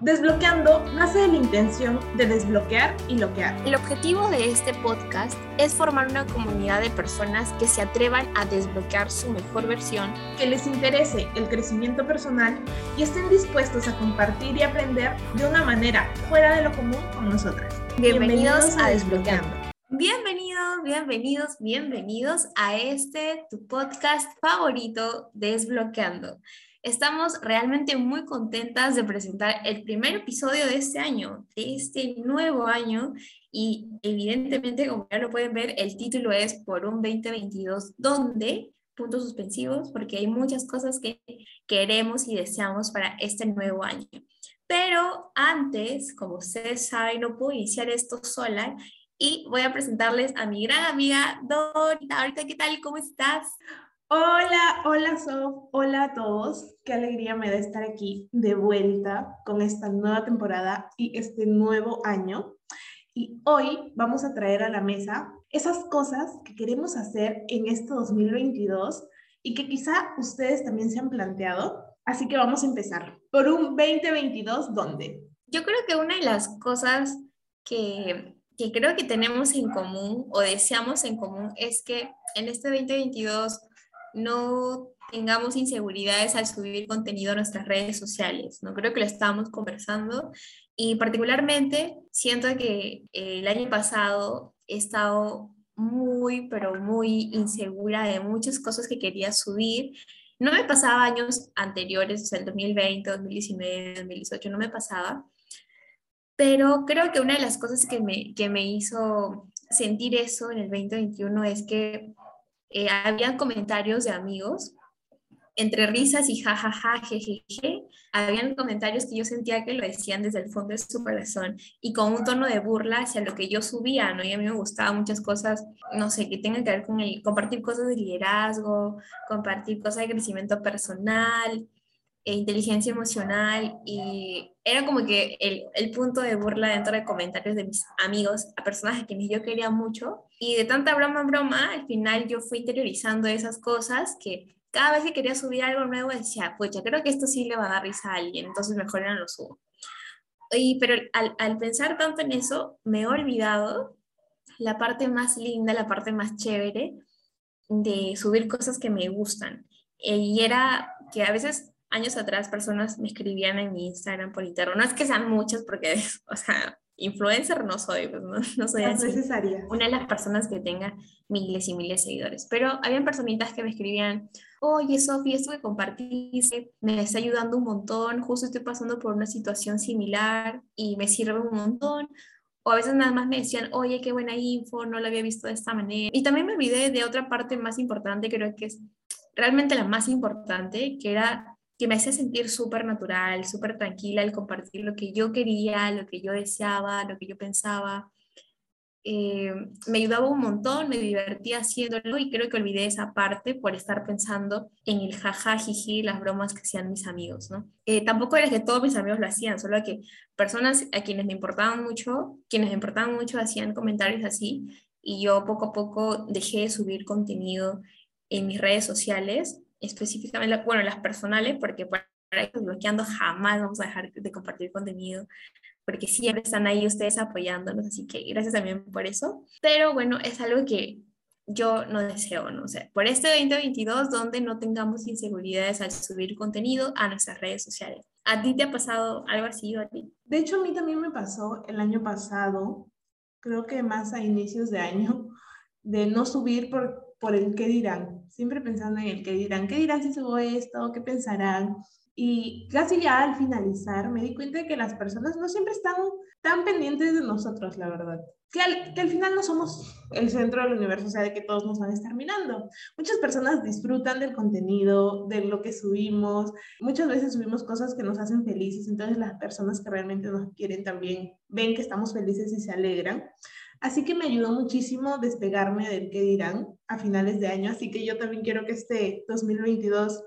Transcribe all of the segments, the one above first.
Desbloqueando nace de la intención de desbloquear y bloquear. El objetivo de este podcast es formar una comunidad de personas que se atrevan a desbloquear su mejor versión, que les interese el crecimiento personal y estén dispuestos a compartir y aprender de una manera fuera de lo común con nosotras. Bienvenidos, a Desbloqueando. Bienvenidos, bienvenidos, bienvenidos a este tu podcast favorito, Desbloqueando. Estamos realmente muy contentas de presentar el primer episodio de este año, de este nuevo año. Y evidentemente, como ya lo pueden ver, el título es Por un 2022, donde puntos suspensivos, porque hay muchas cosas que queremos y deseamos para este nuevo año. Pero antes, como ustedes saben, no puedo iniciar esto sola y voy a presentarles a mi gran amiga Dorita. Ahorita, ¿qué tal? ¿Cómo estás? Hola, hola Sof, hola a todos. Qué alegría me da estar aquí de vuelta con esta nueva temporada y este nuevo año. Y hoy vamos a traer a la mesa esas cosas que queremos hacer en este 2022 y que quizá ustedes también se han planteado. Así que vamos a empezar. Por un 2022, ¿dónde? Yo creo que una de las cosas que, que creo que tenemos en común o deseamos en común es que en este 2022 no tengamos inseguridades al subir contenido a nuestras redes sociales. No creo que lo estábamos conversando y particularmente siento que eh, el año pasado he estado muy, pero muy insegura de muchas cosas que quería subir. No me pasaba años anteriores, o sea, el 2020, 2019, 2018, no me pasaba. Pero creo que una de las cosas que me, que me hizo sentir eso en el 2021 es que eh, habían comentarios de amigos, entre risas y jajaja, jejeje, habían comentarios que yo sentía que lo decían desde el fondo de su corazón y con un tono de burla hacia lo que yo subía, ¿no? Y a mí me gustaban muchas cosas, no sé, que tengan que ver con el compartir cosas de liderazgo, compartir cosas de crecimiento personal, e inteligencia emocional y era como que el, el, punto de burla dentro de comentarios de mis amigos a personas a quienes yo quería mucho y de tanta broma en broma al final yo fui interiorizando esas cosas que cada vez que quería subir algo nuevo decía, pues ya creo que esto sí le va a dar risa a alguien, entonces mejor no lo subo. Y, pero al, al pensar tanto en eso, me he olvidado la parte más linda, la parte más chévere de subir cosas que me gustan. Y era que a veces años atrás personas me escribían en mi Instagram por interno. No es que sean muchas porque, o sea, influencer no soy, pues no, no soy así. necesaria. Una de las personas que tenga miles y miles de seguidores. Pero habían personitas que me escribían, oye Sofía, esto que compartiste me está ayudando un montón, justo estoy pasando por una situación similar y me sirve un montón. O a veces nada más me decían, oye, qué buena info, no la había visto de esta manera. Y también me olvidé de otra parte más importante, creo que es realmente la más importante, que era que me hacía sentir súper natural, súper tranquila el compartir lo que yo quería, lo que yo deseaba, lo que yo pensaba. Eh, me ayudaba un montón, me divertía haciéndolo y creo que olvidé esa parte por estar pensando en el jaja, jiji, las bromas que hacían mis amigos, ¿no? Eh, tampoco era que todos mis amigos lo hacían, solo que personas a quienes me importaban mucho, quienes me importaban mucho hacían comentarios así y yo poco a poco dejé de subir contenido en mis redes sociales específicamente, bueno, las personales, porque para bloqueando jamás vamos a dejar de compartir contenido, porque siempre están ahí ustedes apoyándonos, así que gracias también por eso. Pero bueno, es algo que yo no deseo, ¿no? sé por este 2022, donde no tengamos inseguridades al subir contenido a nuestras redes sociales. ¿A ti te ha pasado algo así o a ti? De hecho, a mí también me pasó el año pasado, creo que más a inicios de año, de no subir por por el qué dirán, siempre pensando en el qué dirán, qué dirán si subo esto, qué pensarán. Y casi ya al finalizar me di cuenta de que las personas no siempre están tan pendientes de nosotros, la verdad. Que al, que al final no somos el centro del universo, o sea, de que todos nos van a estar mirando. Muchas personas disfrutan del contenido, de lo que subimos. Muchas veces subimos cosas que nos hacen felices, entonces las personas que realmente nos quieren también ven que estamos felices y se alegran. Así que me ayudó muchísimo despegarme del qué dirán a finales de año. Así que yo también quiero que este 2022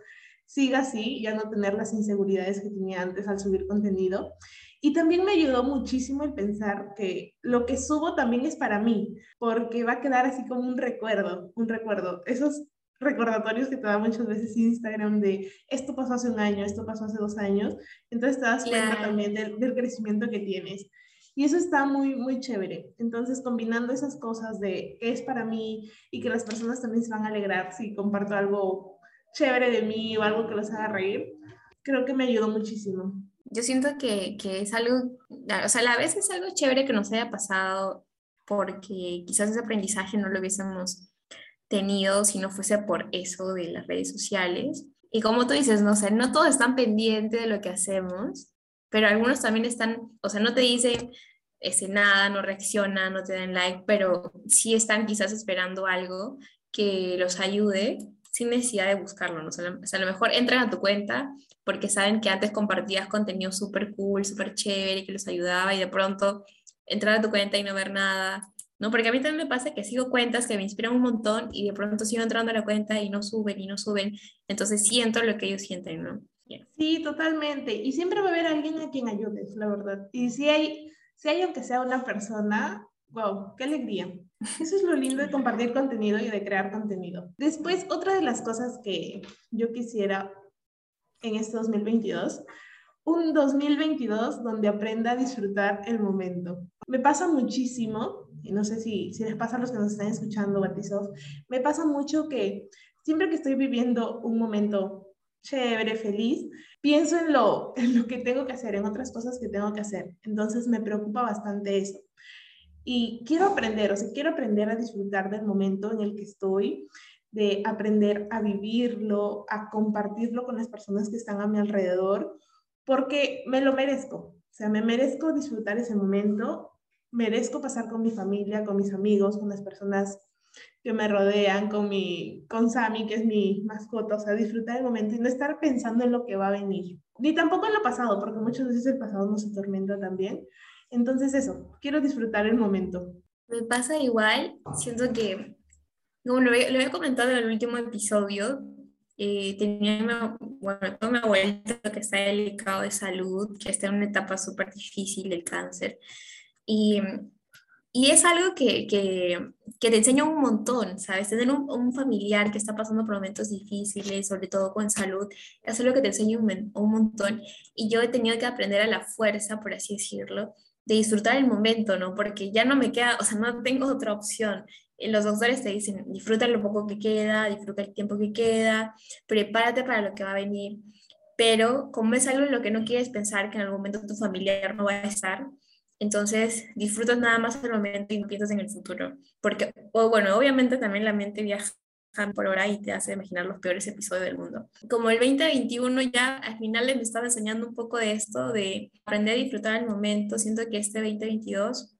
siga así, ya no tener las inseguridades que tenía antes al subir contenido. Y también me ayudó muchísimo el pensar que lo que subo también es para mí, porque va a quedar así como un recuerdo, un recuerdo. Esos recordatorios que te da muchas veces Instagram de esto pasó hace un año, esto pasó hace dos años, entonces te das cuenta también del, del, crecimiento que tienes. Y eso está muy, muy chévere. Entonces, combinando esas cosas de es para mí y que las personas también se van a alegrar si comparto algo chévere de mí o algo que los haga reír, creo que me ayudó muchísimo. Yo siento que, que es algo, o sea, a la vez es algo chévere que nos haya pasado porque quizás ese aprendizaje no lo hubiésemos tenido si no fuese por eso de las redes sociales. Y como tú dices, no sé, no todos están pendientes de lo que hacemos, pero algunos también están, o sea, no te dicen ese nada, no reaccionan, no te dan like, pero sí están quizás esperando algo que los ayude sin necesidad de buscarlo, ¿no? O sea, a lo mejor entran a tu cuenta porque saben que antes compartías contenido súper cool, súper chévere, que los ayudaba y de pronto entrar a tu cuenta y no ver nada, ¿no? Porque a mí también me pasa que sigo cuentas que me inspiran un montón y de pronto sigo entrando a la cuenta y no suben y no suben, entonces siento lo que ellos sienten, ¿no? Sí, totalmente. Y siempre va a haber alguien a quien ayudes, la verdad. Y si hay, si hay aunque sea una persona, wow, qué alegría. Eso es lo lindo de compartir contenido y de crear contenido. Después, otra de las cosas que yo quisiera en este 2022, un 2022 donde aprenda a disfrutar el momento. Me pasa muchísimo, y no sé si, si les pasa a los que nos están escuchando, Batisoft, me pasa mucho que siempre que estoy viviendo un momento chévere, feliz, pienso en lo, en lo que tengo que hacer, en otras cosas que tengo que hacer. Entonces me preocupa bastante eso. Y quiero aprender, o sea, quiero aprender a disfrutar del momento en el que estoy, de aprender a vivirlo, a compartirlo con las personas que están a mi alrededor, porque me lo merezco. O sea, me merezco disfrutar ese momento, merezco pasar con mi familia, con mis amigos, con las personas que me rodean, con, mi, con Sammy, que es mi mascota, o sea, disfrutar el momento y no estar pensando en lo que va a venir. Ni tampoco en lo pasado, porque muchas veces el pasado nos atormenta también. Entonces eso, quiero disfrutar el momento. Me pasa igual, siento que, como lo, he comentado en el último episodio, eh, tenía, bueno, mi abuelita que está delicado de salud, que está en una etapa súper difícil del cáncer. Y y es algo que, que, que, te enseña un montón, ¿sabes? Tener un, un, familiar que está pasando por momentos difíciles, sobre todo con salud, es algo que te enseña un, un, montón. Y yo he tenido que aprender a la fuerza, por así decirlo, de disfrutar el momento, ¿no? Porque ya no me queda, o sea, no tengo otra opción. Los doctores te dicen, disfruta lo poco que queda, disfruta el tiempo que queda, prepárate para lo que va a venir. Pero como es algo en lo que no quieres pensar que en algún momento tu familiar no va a estar, entonces, disfrutas nada más el momento y no piensas en el futuro. Porque, o bueno, obviamente también la mente viaja por hora y te hace imaginar los peores episodios del mundo. Como el 2021 ya al final me estaba enseñando un poco de esto, de aprender a disfrutar el momento, siento que este 2022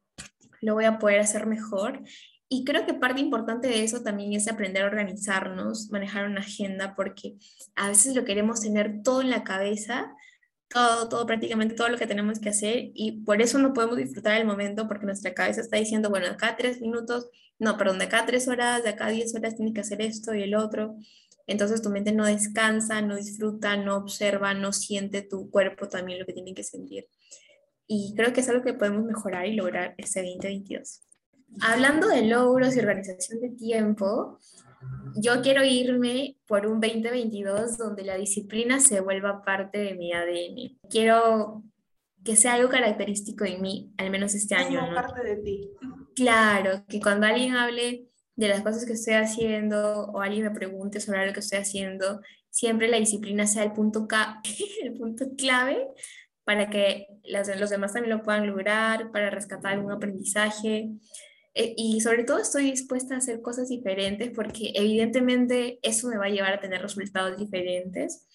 lo voy a poder hacer mejor. Y creo que parte importante de eso también es aprender a organizarnos, manejar una agenda, porque a veces lo queremos tener todo en la cabeza, todo, prácticamente todo lo que tenemos que hacer y por eso no podemos disfrutar el momento porque nuestra cabeza está diciendo, bueno, acá tres minutos, no, perdón, de acá tres horas, de acá diez horas tienes que hacer esto y el otro. Entonces tu mente no descansa, no disfruta, no observa, no siente tu cuerpo también lo que tiene que sentir. Y creo que es algo que podemos mejorar y lograr este 2022. Hablando de logros y organización de tiempo, yo quiero irme por un 2022 donde la disciplina se vuelva parte de mi ADN. Quiero que sea algo característico de mí, al menos este año. Como parte de ti. Claro, que cuando alguien hable de las cosas que estoy haciendo o alguien me pregunte sobre lo que estoy haciendo, siempre la disciplina sea el punto, el punto clave para que los demás también lo puedan lograr, para rescatar algún aprendizaje. Eh, y sobre todo estoy dispuesta a hacer cosas diferentes porque evidentemente eso me va a llevar a tener resultados diferentes.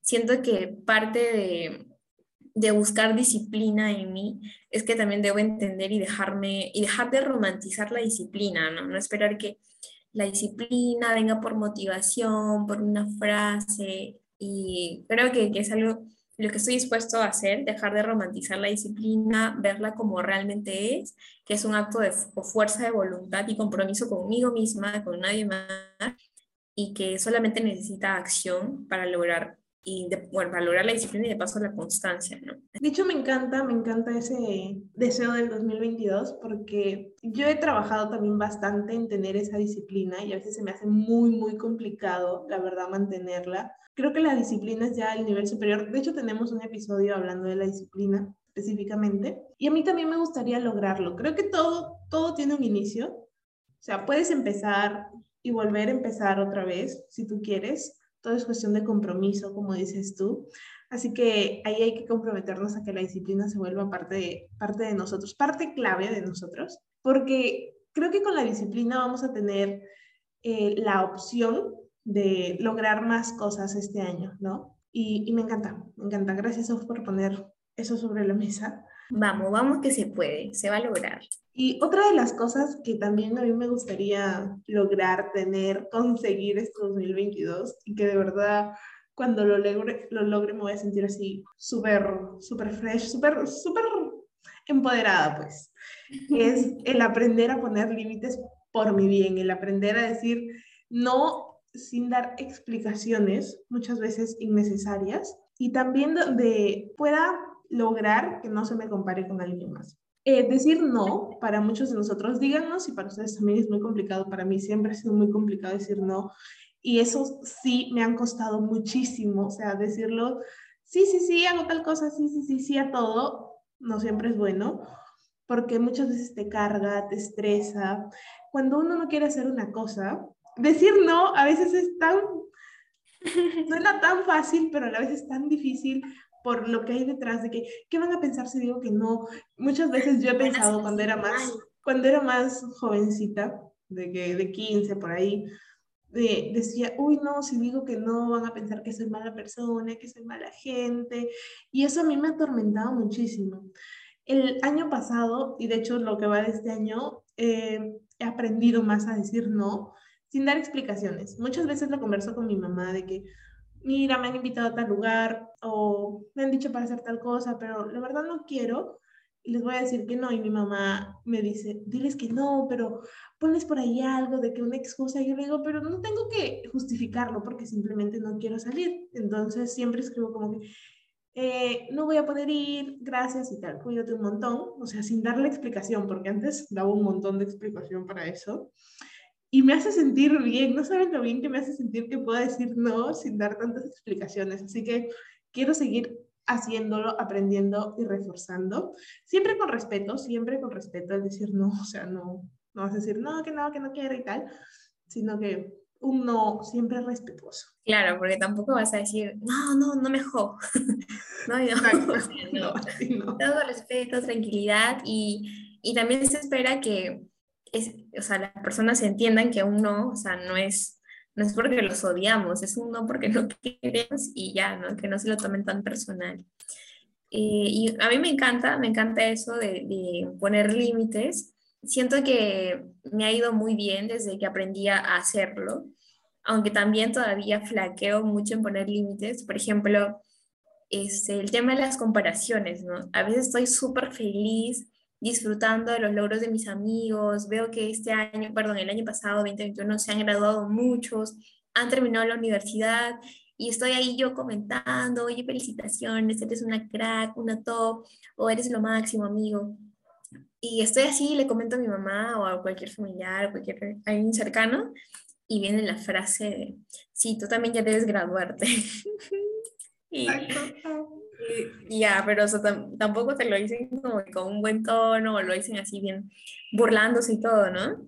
Siento que parte de, de buscar disciplina en mí es que también debo entender y dejarme y dejar de romantizar la disciplina, ¿no? No esperar que la disciplina venga por motivación, por una frase y creo que, que es algo lo que estoy dispuesto a hacer, dejar de romantizar la disciplina, verla como realmente es, que es un acto de fuerza de voluntad y compromiso conmigo misma, con nadie más, y que solamente necesita acción para lograr y bueno, valorar la disciplina y de paso la constancia. De hecho, me encanta, me encanta ese deseo del 2022 porque yo he trabajado también bastante en tener esa disciplina y a veces se me hace muy, muy complicado, la verdad, mantenerla. Creo que la disciplina es ya el nivel superior. De hecho, tenemos un episodio hablando de la disciplina específicamente y a mí también me gustaría lograrlo. Creo que todo, todo tiene un inicio. O sea, puedes empezar y volver a empezar otra vez si tú quieres todo es cuestión de compromiso, como dices tú. Así que ahí hay que comprometernos a que la disciplina se vuelva parte de, parte de nosotros, parte clave de nosotros, porque creo que con la disciplina vamos a tener eh, la opción de lograr más cosas este año, ¿no? Y, y me encanta, me encanta. Gracias por poner eso sobre la mesa. Vamos, vamos que se puede, se va a lograr. Y otra de las cosas que también a mí me gustaría lograr, tener, conseguir este 2022 y que de verdad cuando lo logre, lo logre me voy a sentir así súper, súper fresh, súper, súper empoderada, pues, es el aprender a poner límites por mi bien, el aprender a decir no sin dar explicaciones, muchas veces innecesarias, y también donde pueda lograr que no se me compare con alguien más. Eh, decir no para muchos de nosotros, díganos si para ustedes también es muy complicado, para mí siempre ha sido muy complicado decir no y eso sí me han costado muchísimo, o sea, decirlo, sí, sí, sí, hago tal cosa, sí, sí, sí, sí a todo, no siempre es bueno, porque muchas veces te carga, te estresa. Cuando uno no quiere hacer una cosa, decir no a veces es tan, suena tan fácil, pero a la vez es tan difícil por lo que hay detrás de que, ¿qué van a pensar si digo que no? Muchas veces yo he pensado cuando era más, cuando era más jovencita, de, que, de 15 por ahí, de, decía, uy, no, si digo que no, van a pensar que soy mala persona, que soy mala gente, y eso a mí me ha atormentado muchísimo. El año pasado, y de hecho lo que va de este año, eh, he aprendido más a decir no, sin dar explicaciones. Muchas veces lo converso con mi mamá de que, mira, me han invitado a tal lugar o me han dicho para hacer tal cosa, pero la verdad no quiero y les voy a decir que no. Y mi mamá me dice, diles que no, pero pones por ahí algo de que una excusa. Y yo le digo, pero no tengo que justificarlo porque simplemente no quiero salir. Entonces siempre escribo como que, eh, no voy a poder ir, gracias y tal, cuídate un montón. O sea, sin darle explicación, porque antes daba un montón de explicación para eso y me hace sentir bien, no saben lo bien que me hace sentir que pueda decir no sin dar tantas explicaciones, así que quiero seguir haciéndolo, aprendiendo y reforzando, siempre con respeto, siempre con respeto, es decir no, o sea, no, no vas a decir no, que no, que no quiero y tal, sino que un no siempre respetuoso. Claro, porque tampoco vas a decir, no, no, no me jo. no, no, no, Todo respeto, tranquilidad y, y también se espera que es, o sea, las personas entiendan que un no, o sea, no es, no es porque los odiamos, es un no porque no queremos y ya, ¿no? Que no se lo tomen tan personal. Eh, y a mí me encanta, me encanta eso de, de, poner límites. Siento que me ha ido muy bien desde que aprendí a hacerlo, aunque también todavía flaqueo mucho en poner límites. Por ejemplo, este, el tema de las comparaciones, ¿no? A veces estoy súper feliz disfrutando de los logros de mis amigos. Veo que este año, perdón, el año pasado, 2021, se han graduado muchos, han terminado la universidad y estoy ahí yo comentando, oye, felicitaciones, eres una crack, una top, o eres lo máximo, amigo. Y estoy así, le comento a mi mamá o a cualquier familiar, o cualquier alguien cercano, y viene la frase de, sí, tú también ya debes graduarte. y, ya, pero tampoco te lo dicen como con un buen tono o lo dicen así bien burlándose y todo, ¿no?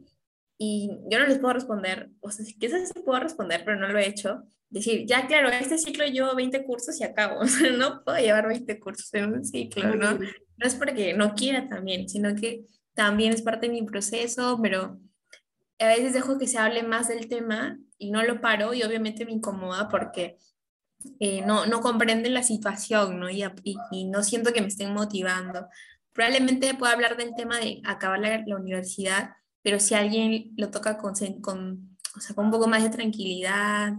Y yo no les puedo responder, o sea, quizás sí puedo responder, pero no lo he hecho. Decir, ya claro, este ciclo llevo 20 cursos y acabo, o sea, no puedo llevar 20 cursos en un ciclo, ¿no? No es porque no quiera también, sino que también es parte de mi proceso, pero a veces dejo que se hable más del tema y no lo paro y obviamente me incomoda porque eh, no, no comprenden la situación, ¿no? Y, y, no siento que me estén motivando. Probablemente pueda hablar del tema de acabar la, la universidad, pero si alguien lo toca con, con, o sea, con un poco más de tranquilidad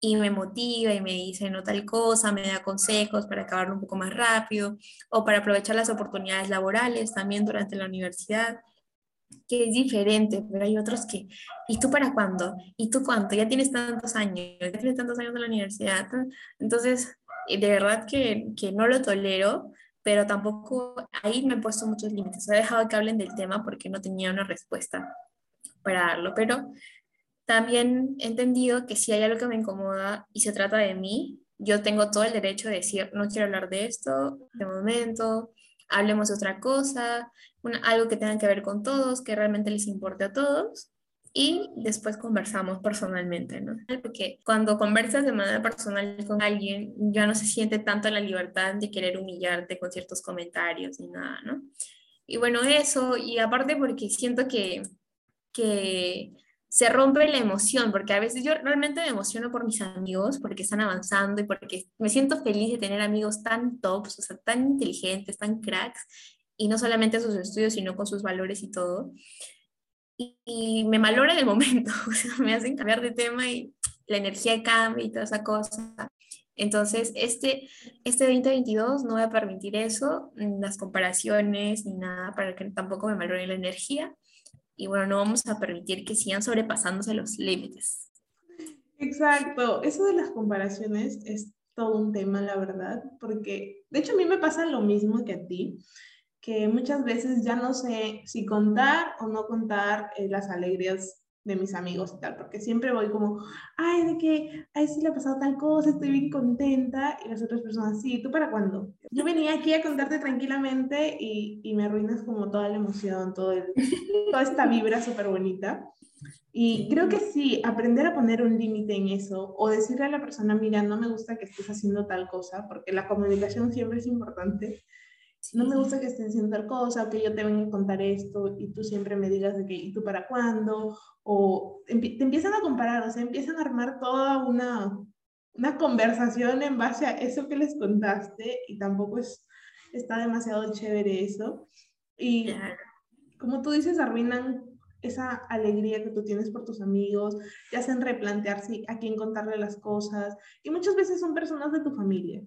y me motiva y me dice no tal cosa, me da consejos para acabarlo un poco más rápido o para aprovechar las oportunidades laborales también durante la universidad, que es diferente, pero hay otros que, ¿y tú para cuándo? ¿Y tú cuánto? Ya tienes tantos años, ya tienes tantos años en la universidad. Entonces, eh, de verdad que, que no lo tolero, pero tampoco ahí me he puesto muchos límites. He dejado que hablen del tema porque no tenía una respuesta para darlo, pero también he entendido que si hay algo que me incomoda y se trata de mí, yo tengo todo el derecho de decir, no quiero hablar de esto de momento, hablemos de otra cosa, algo que tenga que ver con todos, que realmente les importe a todos. Y después conversamos personalmente, ¿no? Porque cuando conversas de manera personal con alguien, ya no se siente tanto la libertad de querer humillarte con ciertos comentarios ni nada, ¿no? Y bueno, eso, y aparte porque siento que, que se rompe la emoción, porque a veces yo realmente me emociono por mis amigos, porque están avanzando y porque me siento feliz de tener amigos tan tops, o sea, tan inteligentes, tan cracks, y no solamente sus estudios, sino con sus valores y todo. Y, me malora en el momento, o sea, me hacen cambiar de tema y la energía cambia y toda esa cosa. Entonces, este, este 2022 no voy a permitir eso, las comparaciones ni nada, para que tampoco me malore la energía y bueno, no vamos a permitir que sigan sobrepasándose los límites. Exacto, eso de las comparaciones es todo un tema, la verdad, porque de hecho a mí me pasa lo mismo que a ti, que muchas veces ya no sé si contar o no contar eh, las alegrías de mis amigos y tal, porque siempre voy como, ay, de que, ay, sí le ha pasado tal cosa, estoy bien contenta, y las otras personas, sí, ¿tú para cuándo? Yo venía aquí a contarte tranquilamente y, y me arruinas como toda la emoción, todo el, toda esta vibra súper bonita. Y creo que sí, aprender a poner un límite en eso o decirle a la persona, mira, no me gusta que estés haciendo tal cosa, porque la comunicación siempre es importante no me gusta que estén haciendo tal cosa, que yo te venga a contar esto y tú siempre me digas de que, ¿y tú para cuándo? O te empiezan a comparar, o sea, empiezan a armar toda una, una conversación en base a eso que les contaste y tampoco es, está demasiado chévere eso. Y como tú dices, arruinan esa alegría que tú tienes por tus amigos, te hacen replantearse a quién contarle las cosas y muchas veces son personas de tu familia.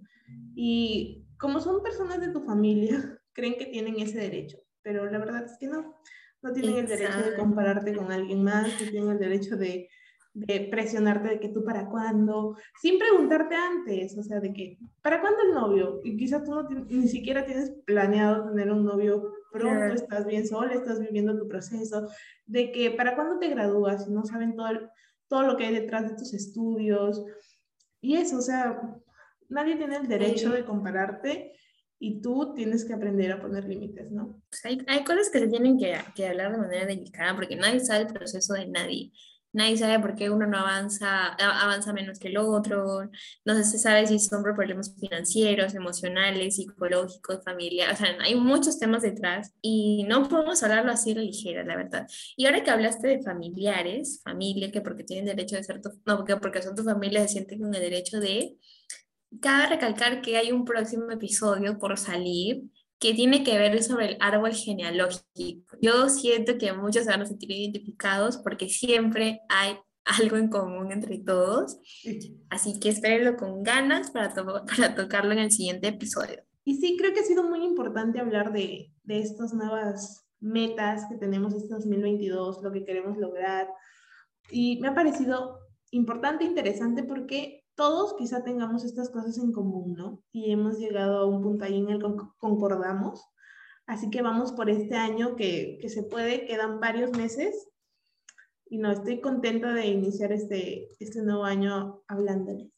Y como son personas de tu familia, creen que tienen ese derecho, pero la verdad es que no. No tienen el derecho de compararte con alguien más, no tienen el derecho de, de presionarte de que tú para cuándo, sin preguntarte antes, o sea, de que, ¿para cuándo el novio? Y quizás tú no ni siquiera tienes planeado tener un novio pronto, estás bien sola, estás viviendo tu proceso, de que, ¿para cuándo te gradúas? Y no saben todo, todo lo que hay detrás de tus estudios. Y eso, o sea, nadie tiene el derecho de compararte y tú tienes que aprender a poner límites, ¿no? Pues hay, hay, cosas que se tienen que, que, hablar de manera delicada porque nadie sabe el proceso de nadie. Nadie sabe por qué uno no avanza, avanza menos que el otro. No se sabe si son por problemas financieros, emocionales, psicológicos, familiares. O sea, hay muchos temas detrás y no podemos hablarlo así de ligera, la verdad. Y ahora que hablaste de familiares, familia, que porque tienen derecho de ser tu, no, porque, porque son tu familia, se sienten con el derecho de cabe recalcar que hay un próximo episodio por salir que tiene que ver sobre el árbol genealógico. Yo siento que muchos van a sentir identificados porque siempre hay algo en común entre todos. Así que espérenlo con ganas para, para tocarlo en el siguiente episodio. Y sí, creo que ha sido muy importante hablar de, de estas nuevas metas que tenemos este 2022, lo que queremos lograr. Y me ha parecido importante, interesante, porque todos quizá tengamos estas cosas en común, ¿no? Y hemos llegado a un punto ahí en el que concordamos. Así que vamos por este año que, que se puede, quedan varios meses. Y no, estoy contenta de iniciar este, este nuevo año hablándoles.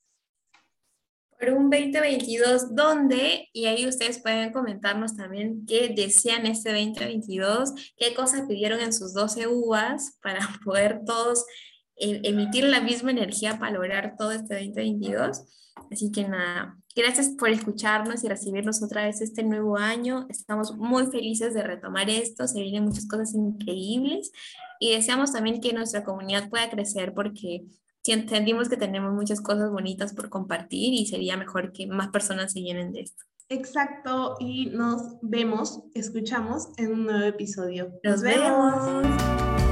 Por un 2022, ¿dónde? Y ahí ustedes pueden comentarnos también qué desean este 2022, qué cosas pidieron en sus 12 uvas para poder todos emitir la misma energía para lograr todo este 2022. Así que nada, gracias por escucharnos y recibirnos otra vez este nuevo año. Estamos muy felices de retomar esto, se vienen muchas cosas increíbles y deseamos también que nuestra comunidad pueda crecer porque entendimos que tenemos muchas cosas bonitas por compartir y sería mejor que más personas se llenen de esto. Exacto, y nos vemos, escuchamos en un nuevo episodio. Nos, vemos.